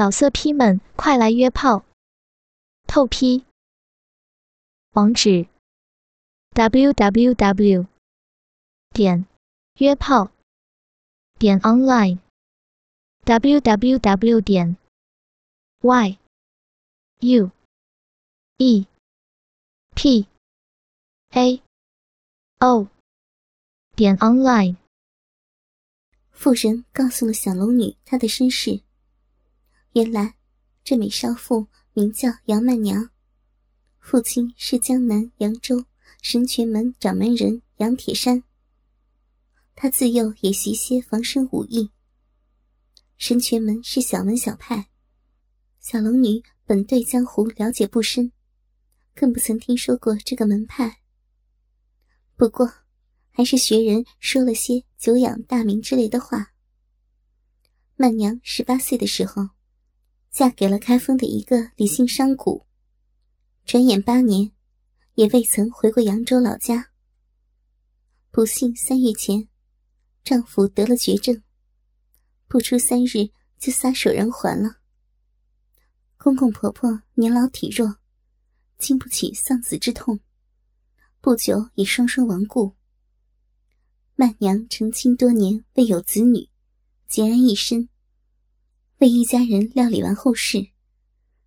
老色批们，快来约炮！透批。网址：w w w 点约炮点 online w w w 点 y u e p a o 点 online。妇人告诉了小龙女她的身世。原来，这美少妇名叫杨曼娘，父亲是江南扬州神泉门掌门人杨铁山。她自幼也习些防身武艺。神泉门是小门小派，小龙女本对江湖了解不深，更不曾听说过这个门派。不过，还是学人说了些“久仰大名”之类的话。曼娘十八岁的时候。嫁给了开封的一个李姓商贾，转眼八年，也未曾回过扬州老家。不幸三月前，丈夫得了绝症，不出三日就撒手人寰了。公公婆婆年老体弱，经不起丧子之痛，不久也双双亡故。曼娘成亲多年未有子女，孑然一身。为一家人料理完后事，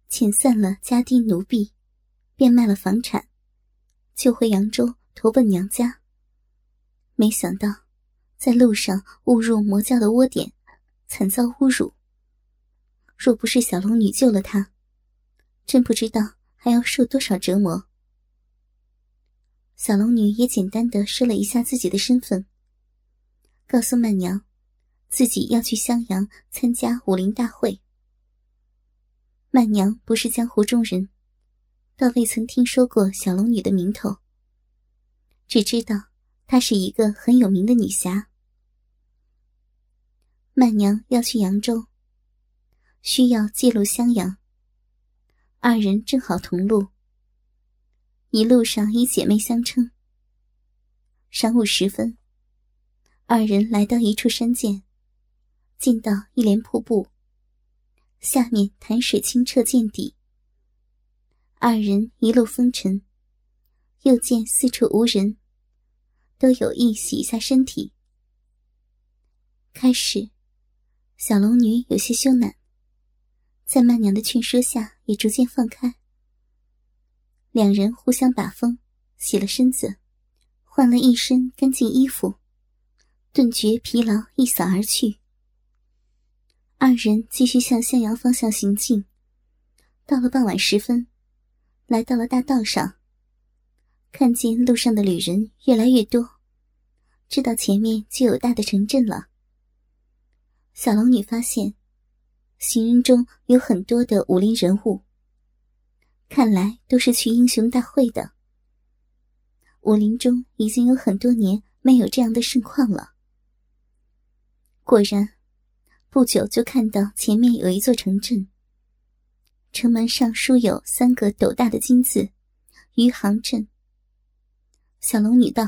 遣散了家丁奴婢，变卖了房产，就回扬州投奔娘家。没想到，在路上误入魔教的窝点，惨遭侮辱。若不是小龙女救了他，真不知道还要受多少折磨。小龙女也简单的说了一下自己的身份，告诉曼娘。自己要去襄阳参加武林大会。曼娘不是江湖中人，倒未曾听说过小龙女的名头。只知道她是一个很有名的女侠。曼娘要去扬州，需要借路襄阳。二人正好同路，一路上以姐妹相称。晌午时分，二人来到一处山涧。进到一帘瀑布，下面潭水清澈见底。二人一路风尘，又见四处无人，都有意洗一下身体。开始，小龙女有些羞赧，在曼娘的劝说下，也逐渐放开。两人互相把风，洗了身子，换了一身干净衣服，顿觉疲劳一扫而去。二人继续向襄阳方向行进，到了傍晚时分，来到了大道上。看见路上的旅人越来越多，知道前面就有大的城镇了。小龙女发现，行人中有很多的武林人物，看来都是去英雄大会的。武林中已经有很多年没有这样的盛况了。果然。不久就看到前面有一座城镇，城门上书有三个斗大的金字“余杭镇”。小龙女道：“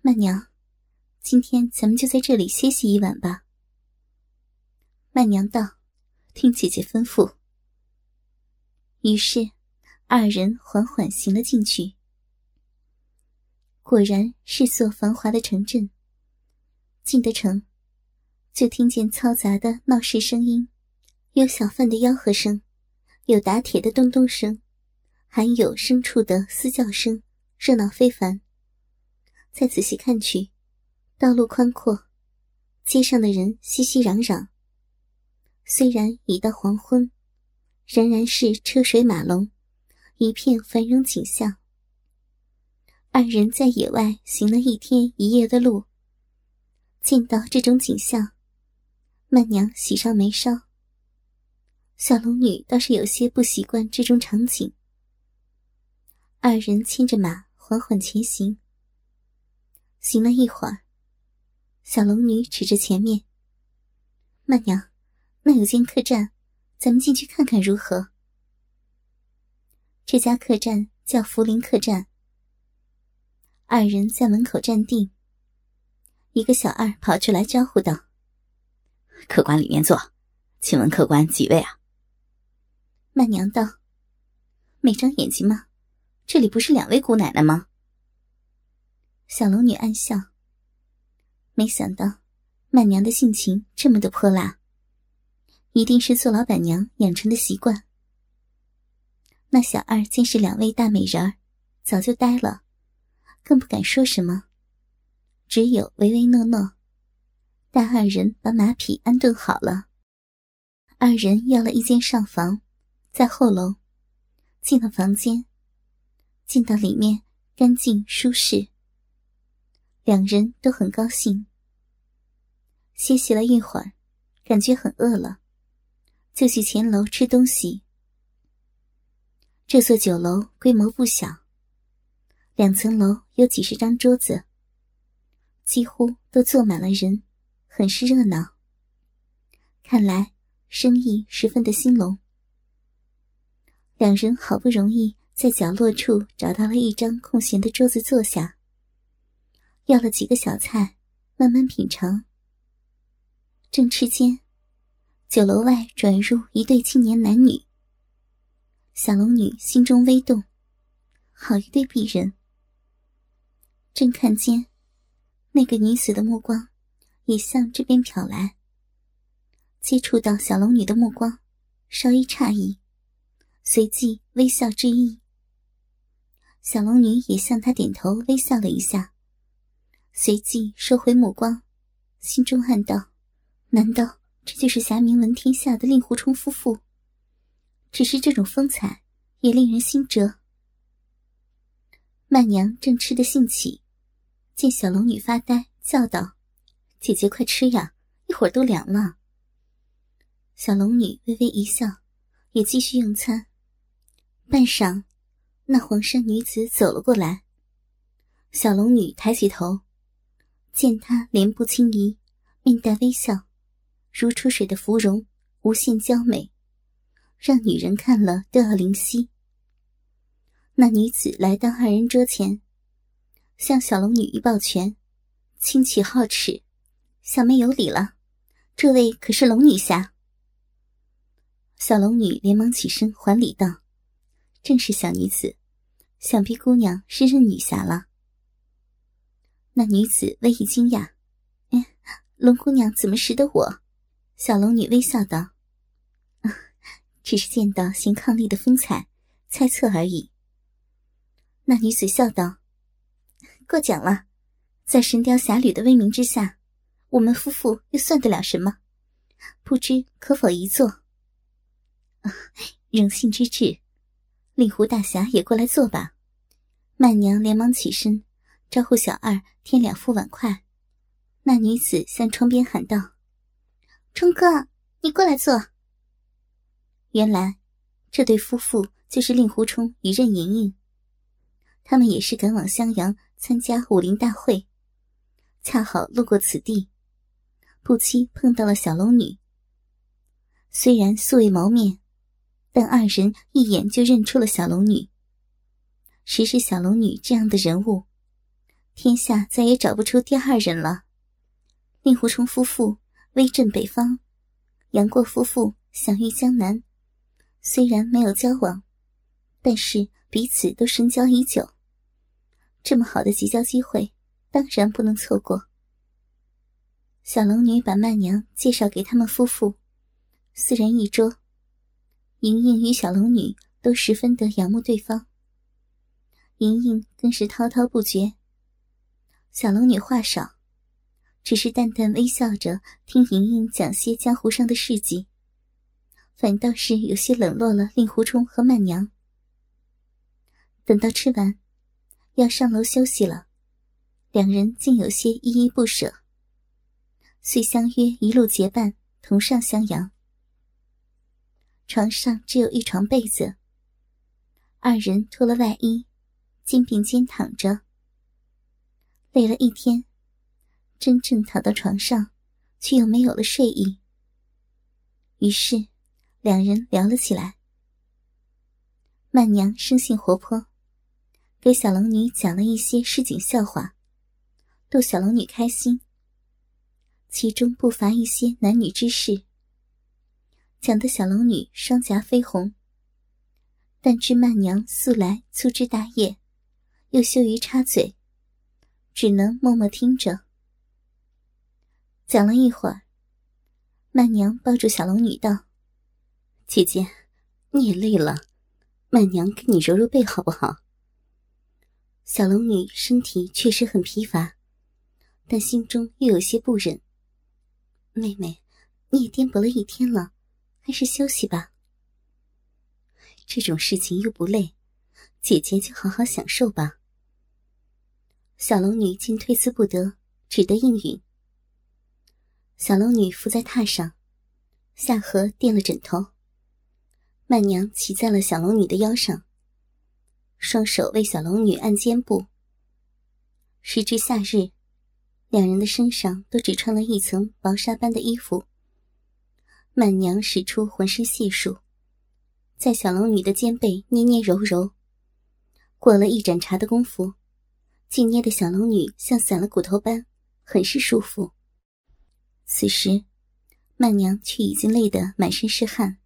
曼娘，今天咱们就在这里歇息一晚吧。”曼娘道：“听姐姐吩咐。”于是，二人缓缓行了进去。果然是座繁华的城镇。进得城。就听见嘈杂的闹市声音，有小贩的吆喝声，有打铁的咚咚声，还有牲畜的嘶叫声，热闹非凡。再仔细看去，道路宽阔，街上的人熙熙攘攘。虽然已到黄昏，仍然是车水马龙，一片繁荣景象。二人在野外行了一天一夜的路，见到这种景象。曼娘喜上眉梢，小龙女倒是有些不习惯这种场景。二人牵着马缓缓前行。行了一会儿，小龙女指着前面：“曼娘，那有间客栈，咱们进去看看如何？”这家客栈叫福林客栈。二人在门口站定，一个小二跑出来招呼道。客官里面坐，请问客官几位啊？曼娘道：“没长眼睛吗？这里不是两位姑奶奶吗？”小龙女暗笑，没想到曼娘的性情这么的泼辣，一定是做老板娘养成的习惯。那小二见是两位大美人儿，早就呆了，更不敢说什么，只有唯唯诺诺。待二人把马匹安顿好了，二人要了一间上房，在后楼，进了房间，进到里面干净舒适。两人都很高兴。歇息了一会儿，感觉很饿了，就去前楼吃东西。这座酒楼规模不小，两层楼有几十张桌子，几乎都坐满了人。很是热闹，看来生意十分的兴隆。两人好不容易在角落处找到了一张空闲的桌子坐下，要了几个小菜，慢慢品尝。正吃间，酒楼外转入一对青年男女。小龙女心中微动，好一对璧人。正看见那个女子的目光。也向这边瞟来，接触到小龙女的目光，稍一诧异，随即微笑致意。小龙女也向他点头微笑了一下，随即收回目光，心中暗道：难道这就是侠名闻天下的令狐冲夫妇？只是这种风采也令人心折。曼娘正吃得兴起，见小龙女发呆，叫道。姐姐，快吃呀！一会儿都凉了。小龙女微微一笑，也继续用餐。半晌，那黄衫女子走了过来。小龙女抬起头，见她脸部轻移，面带微笑，如出水的芙蓉，无限娇美，让女人看了都要灵犀。那女子来到二人桌前，向小龙女一抱拳，轻启皓齿。小妹有礼了，这位可是龙女侠。小龙女连忙起身还礼道：“正是小女子，想必姑娘是认女侠了。”那女子微一惊讶：“哎，龙姑娘怎么识得我？”小龙女微笑道：“只是见到行抗力的风采，猜测而已。”那女子笑道：“过奖了，在《神雕侠侣》的威名之下。”我们夫妇又算得了什么？不知可否一坐？荣幸之至，令狐大侠也过来坐吧。曼娘连忙起身，招呼小二添两副碗筷。那女子向窗边喊道：“冲哥，你过来坐。”原来，这对夫妇就是令狐冲与任盈盈。他们也是赶往襄阳参加武林大会，恰好路过此地。不期碰到了小龙女。虽然素未谋面，但二人一眼就认出了小龙女。谁是小龙女这样的人物，天下再也找不出第二人了。令狐冲夫妇威震北方，杨过夫妇享誉江南。虽然没有交往，但是彼此都深交已久。这么好的结交机会，当然不能错过。小龙女把曼娘介绍给他们夫妇，四人一桌。莹莹与小龙女都十分的仰慕对方，莹莹更是滔滔不绝。小龙女话少，只是淡淡微笑着听莹莹讲些江湖上的事迹，反倒是有些冷落了令狐冲和曼娘。等到吃完，要上楼休息了，两人竟有些依依不舍。遂相约一路结伴同上襄阳。床上只有一床被子，二人脱了外衣，肩并肩躺着。累了一天，真正躺到床上，却又没有了睡意。于是，两人聊了起来。曼娘生性活泼，给小龙女讲了一些市井笑话，逗小龙女开心。其中不乏一些男女之事。讲得小龙女双颊绯红。但知曼娘素来粗枝大叶，又羞于插嘴，只能默默听着。讲了一会儿，曼娘抱住小龙女道：“姐姐，你也累了，曼娘给你揉揉背好不好？”小龙女身体确实很疲乏，但心中又有些不忍。妹妹，你也颠簸了一天了，还是休息吧。这种事情又不累，姐姐就好好享受吧。小龙女竟推辞不得，只得应允。小龙女伏在榻上，下颌垫了枕头。曼娘骑在了小龙女的腰上，双手为小龙女按肩部。时至夏日，两人的身上都只穿了一层薄纱般的衣服。曼娘使出浑身解数。在小龙女的肩背捏捏揉揉，过了一盏茶的功夫，竟捏的小龙女像散了骨头般，很是舒服。此时，曼娘却已经累得满身是汗。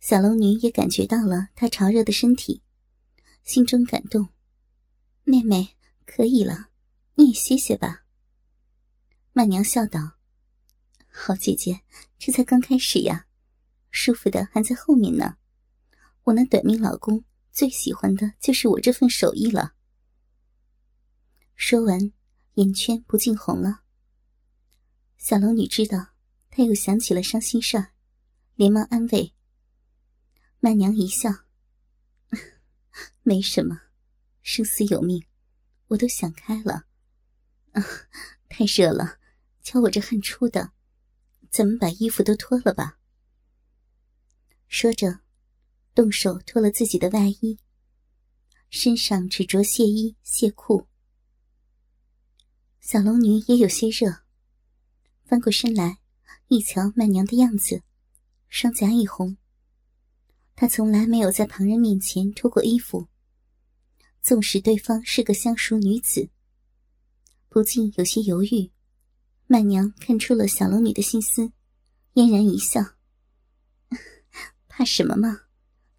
小龙女也感觉到了她潮热的身体，心中感动。妹妹可以了，你也歇歇吧。曼娘笑道：“好姐姐，这才刚开始呀。”舒服的还在后面呢，我那短命老公最喜欢的就是我这份手艺了。说完，眼圈不禁红了。小龙女知道他又想起了伤心事儿，连忙安慰。曼娘一笑：“ 没什么，生死有命，我都想开了。啊，太热了，瞧我这汗出的，咱们把衣服都脱了吧。”说着，动手脱了自己的外衣，身上只着亵衣亵裤。小龙女也有些热，翻过身来，一瞧曼娘的样子，双颊一红。她从来没有在旁人面前脱过衣服，纵使对方是个相熟女子，不禁有些犹豫。曼娘看出了小龙女的心思，嫣然一笑。怕什么嘛？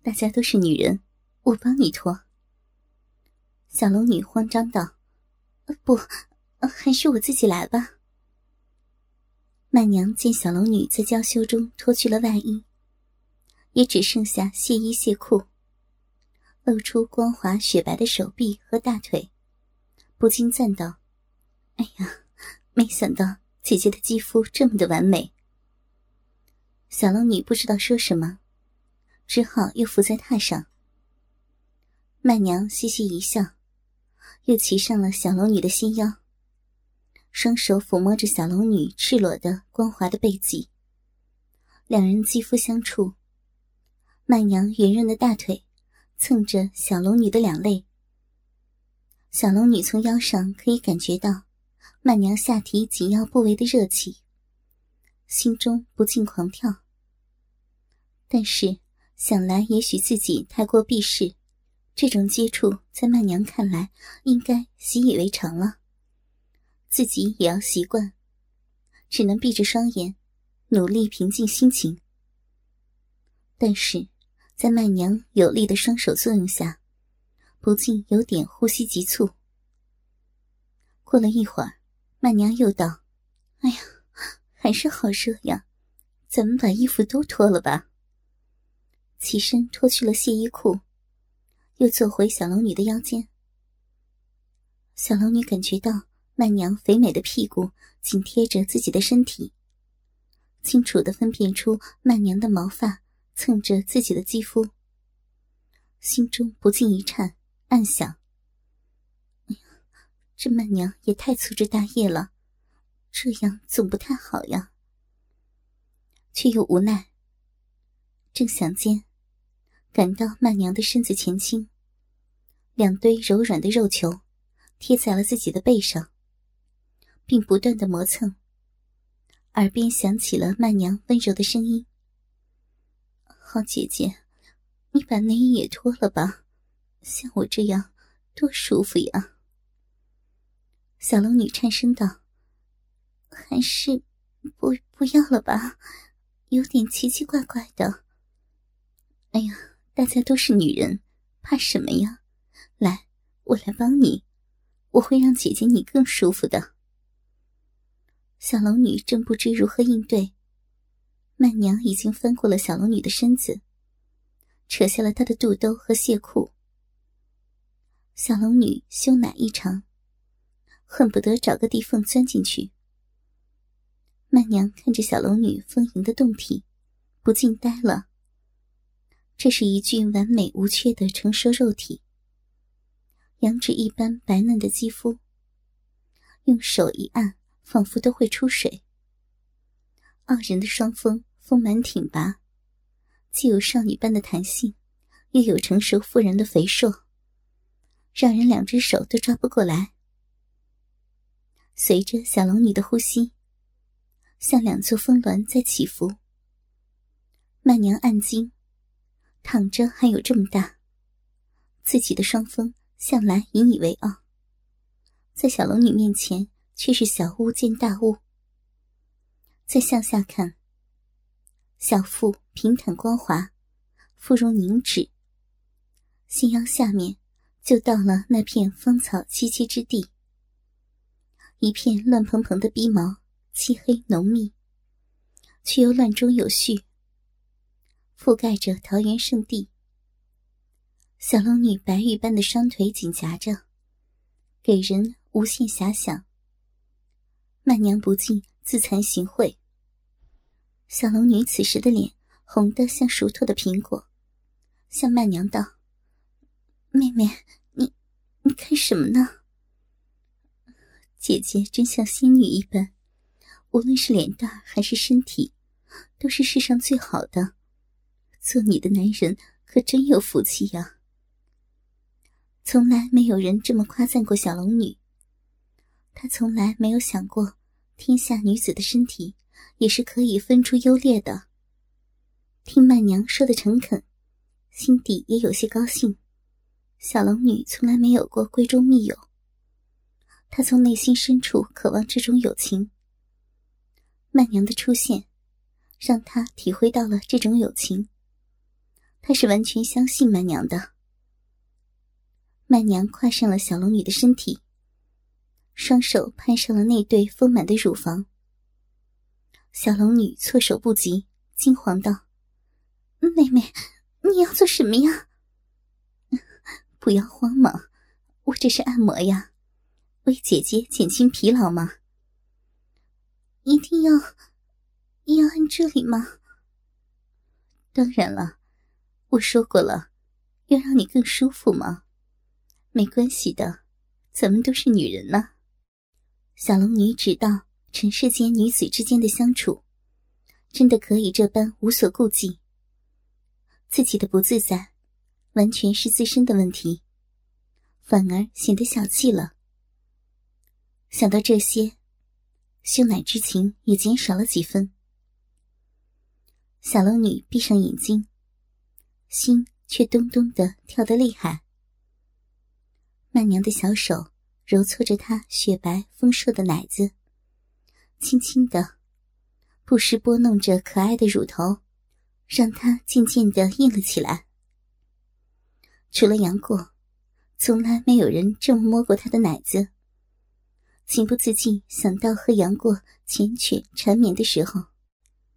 大家都是女人，我帮你脱。小龙女慌张道：“不，还是我自己来吧。”曼娘见小龙女在娇羞中脱去了外衣，也只剩下亵衣亵裤，露出光滑雪白的手臂和大腿，不禁赞道：“哎呀，没想到姐姐的肌肤这么的完美。”小龙女不知道说什么。只好又伏在榻上。曼娘嘻嘻一笑，又骑上了小龙女的细腰，双手抚摸着小龙女赤裸的光滑的背脊。两人肌肤相触，曼娘圆润的大腿蹭着小龙女的两肋。小龙女从腰上可以感觉到曼娘下体紧要部位的热气，心中不禁狂跳。但是。想来，也许自己太过避世，这种接触在曼娘看来应该习以为常了，自己也要习惯，只能闭着双眼，努力平静心情。但是，在曼娘有力的双手作用下，不禁有点呼吸急促。过了一会儿，曼娘又道：“哎呀，还是好热呀，咱们把衣服都脱了吧。”起身脱去了亵衣裤，又坐回小龙女的腰间。小龙女感觉到曼娘肥美的屁股紧贴着自己的身体，清楚的分辨出曼娘的毛发蹭着自己的肌肤，心中不禁一颤，暗想：“，这曼娘也太粗枝大叶了，这样总不太好呀。”却又无奈。正想间。感到曼娘的身子前倾，两堆柔软的肉球贴在了自己的背上，并不断的磨蹭。耳边响起了曼娘温柔的声音：“好姐姐，你把内衣也脱了吧，像我这样多舒服呀。”小龙女颤声道：“还是不不要了吧，有点奇奇怪怪的。哎呀，大家都是女人，怕什么呀？来，我来帮你，我会让姐姐你更舒服的。小龙女正不知如何应对，曼娘已经翻过了小龙女的身子，扯下了她的肚兜和亵裤。小龙女羞赧异常，恨不得找个地缝钻进去。曼娘看着小龙女丰盈的胴体，不禁呆了。这是一具完美无缺的成熟肉体，羊脂一般白嫩的肌肤，用手一按，仿佛都会出水。傲人的双峰丰满挺拔，既有少女般的弹性，又有成熟妇人的肥硕，让人两只手都抓不过来。随着小龙女的呼吸，像两座峰峦在起伏。曼娘暗惊。躺着还有这么大，自己的双峰向来引以为傲，在小龙女面前却是小巫见大巫。再向下看，小腹平坦光滑，腹容凝脂，心腰下面就到了那片芳草萋萋之地，一片乱蓬蓬的逼毛，漆黑浓密，却又乱中有序。覆盖着桃源圣地，小龙女白玉般的双腿紧夹着，给人无限遐想。曼娘不禁自惭形秽。小龙女此时的脸红得像熟透的苹果，向曼娘道：“妹妹，你你看什么呢？姐姐真像仙女一般，无论是脸蛋还是身体，都是世上最好的。”做你的男人可真有福气呀！从来没有人这么夸赞过小龙女。她从来没有想过，天下女子的身体也是可以分出优劣的。听曼娘说的诚恳，心底也有些高兴。小龙女从来没有过闺中密友，她从内心深处渴望这种友情。曼娘的出现，让她体会到了这种友情。他是完全相信曼娘的。曼娘跨上了小龙女的身体，双手攀上了那对丰满的乳房。小龙女措手不及，惊慌道：“妹妹，你要做什么呀？”“ 不要慌嘛，我这是按摩呀，为姐姐减轻疲劳吗。”“一定要，要按这里吗？”“当然了。”我说过了，要让你更舒服吗？没关系的，咱们都是女人呢。小龙女知道，尘世间女子之间的相处，真的可以这般无所顾忌。自己的不自在，完全是自身的问题，反而显得小气了。想到这些，羞赧之情也减少了几分。小龙女闭上眼睛。心却咚咚的跳得厉害。曼娘的小手揉搓着她雪白丰硕的奶子，轻轻的，不时拨弄着可爱的乳头，让她渐渐的硬了起来。除了杨过，从来没有人这么摸过她的奶子。情不自禁想到和杨过缱绻缠绵的时候，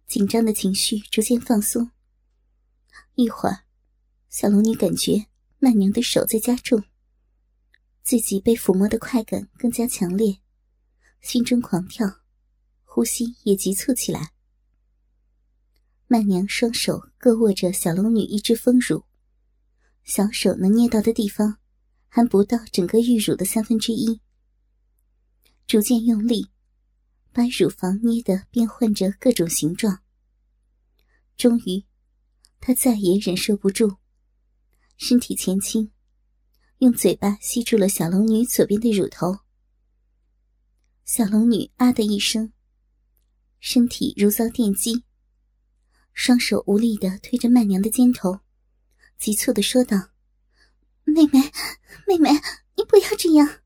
紧张的情绪逐渐放松。一会儿，小龙女感觉曼娘的手在加重，自己被抚摸的快感更加强烈，心中狂跳，呼吸也急促起来。曼娘双手各握着小龙女一只丰乳，小手能捏到的地方，还不到整个玉乳的三分之一。逐渐用力，把乳房捏得变换着各种形状，终于。他再也忍受不住，身体前倾，用嘴巴吸住了小龙女左边的乳头。小龙女啊的一声，身体如遭电击，双手无力的推着曼娘的肩头，急促的说道：“妹妹，妹妹，你不要这样。”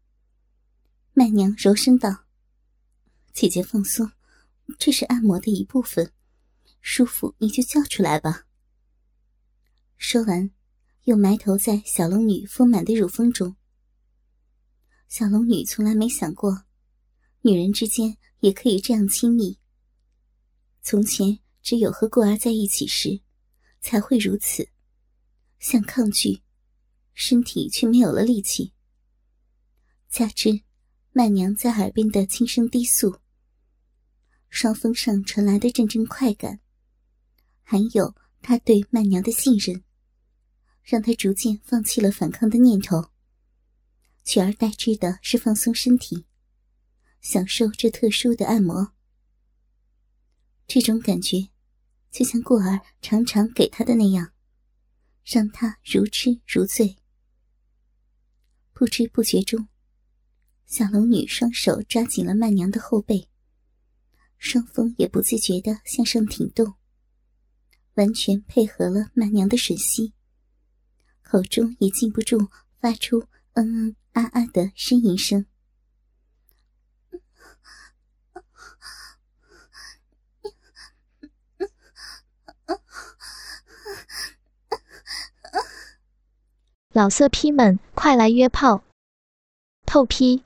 曼娘柔声道：“姐姐放松，这是按摩的一部分。”舒服你就叫出来吧。说完，又埋头在小龙女丰满的乳峰中。小龙女从来没想过，女人之间也可以这样亲密。从前只有和过儿在一起时，才会如此，想抗拒，身体却没有了力气。加之曼娘在耳边的轻声低诉，双峰上传来的阵阵快感，还有他对曼娘的信任，让他逐渐放弃了反抗的念头。取而代之的是放松身体，享受这特殊的按摩。这种感觉，就像过儿常常给他的那样，让他如痴如醉。不知不觉中，小龙女双手抓紧了曼娘的后背，双峰也不自觉的向上挺动，完全配合了曼娘的吮吸，口中也禁不住发出嗯嗯。啊啊的呻吟声。老色批们，快来约炮！透批。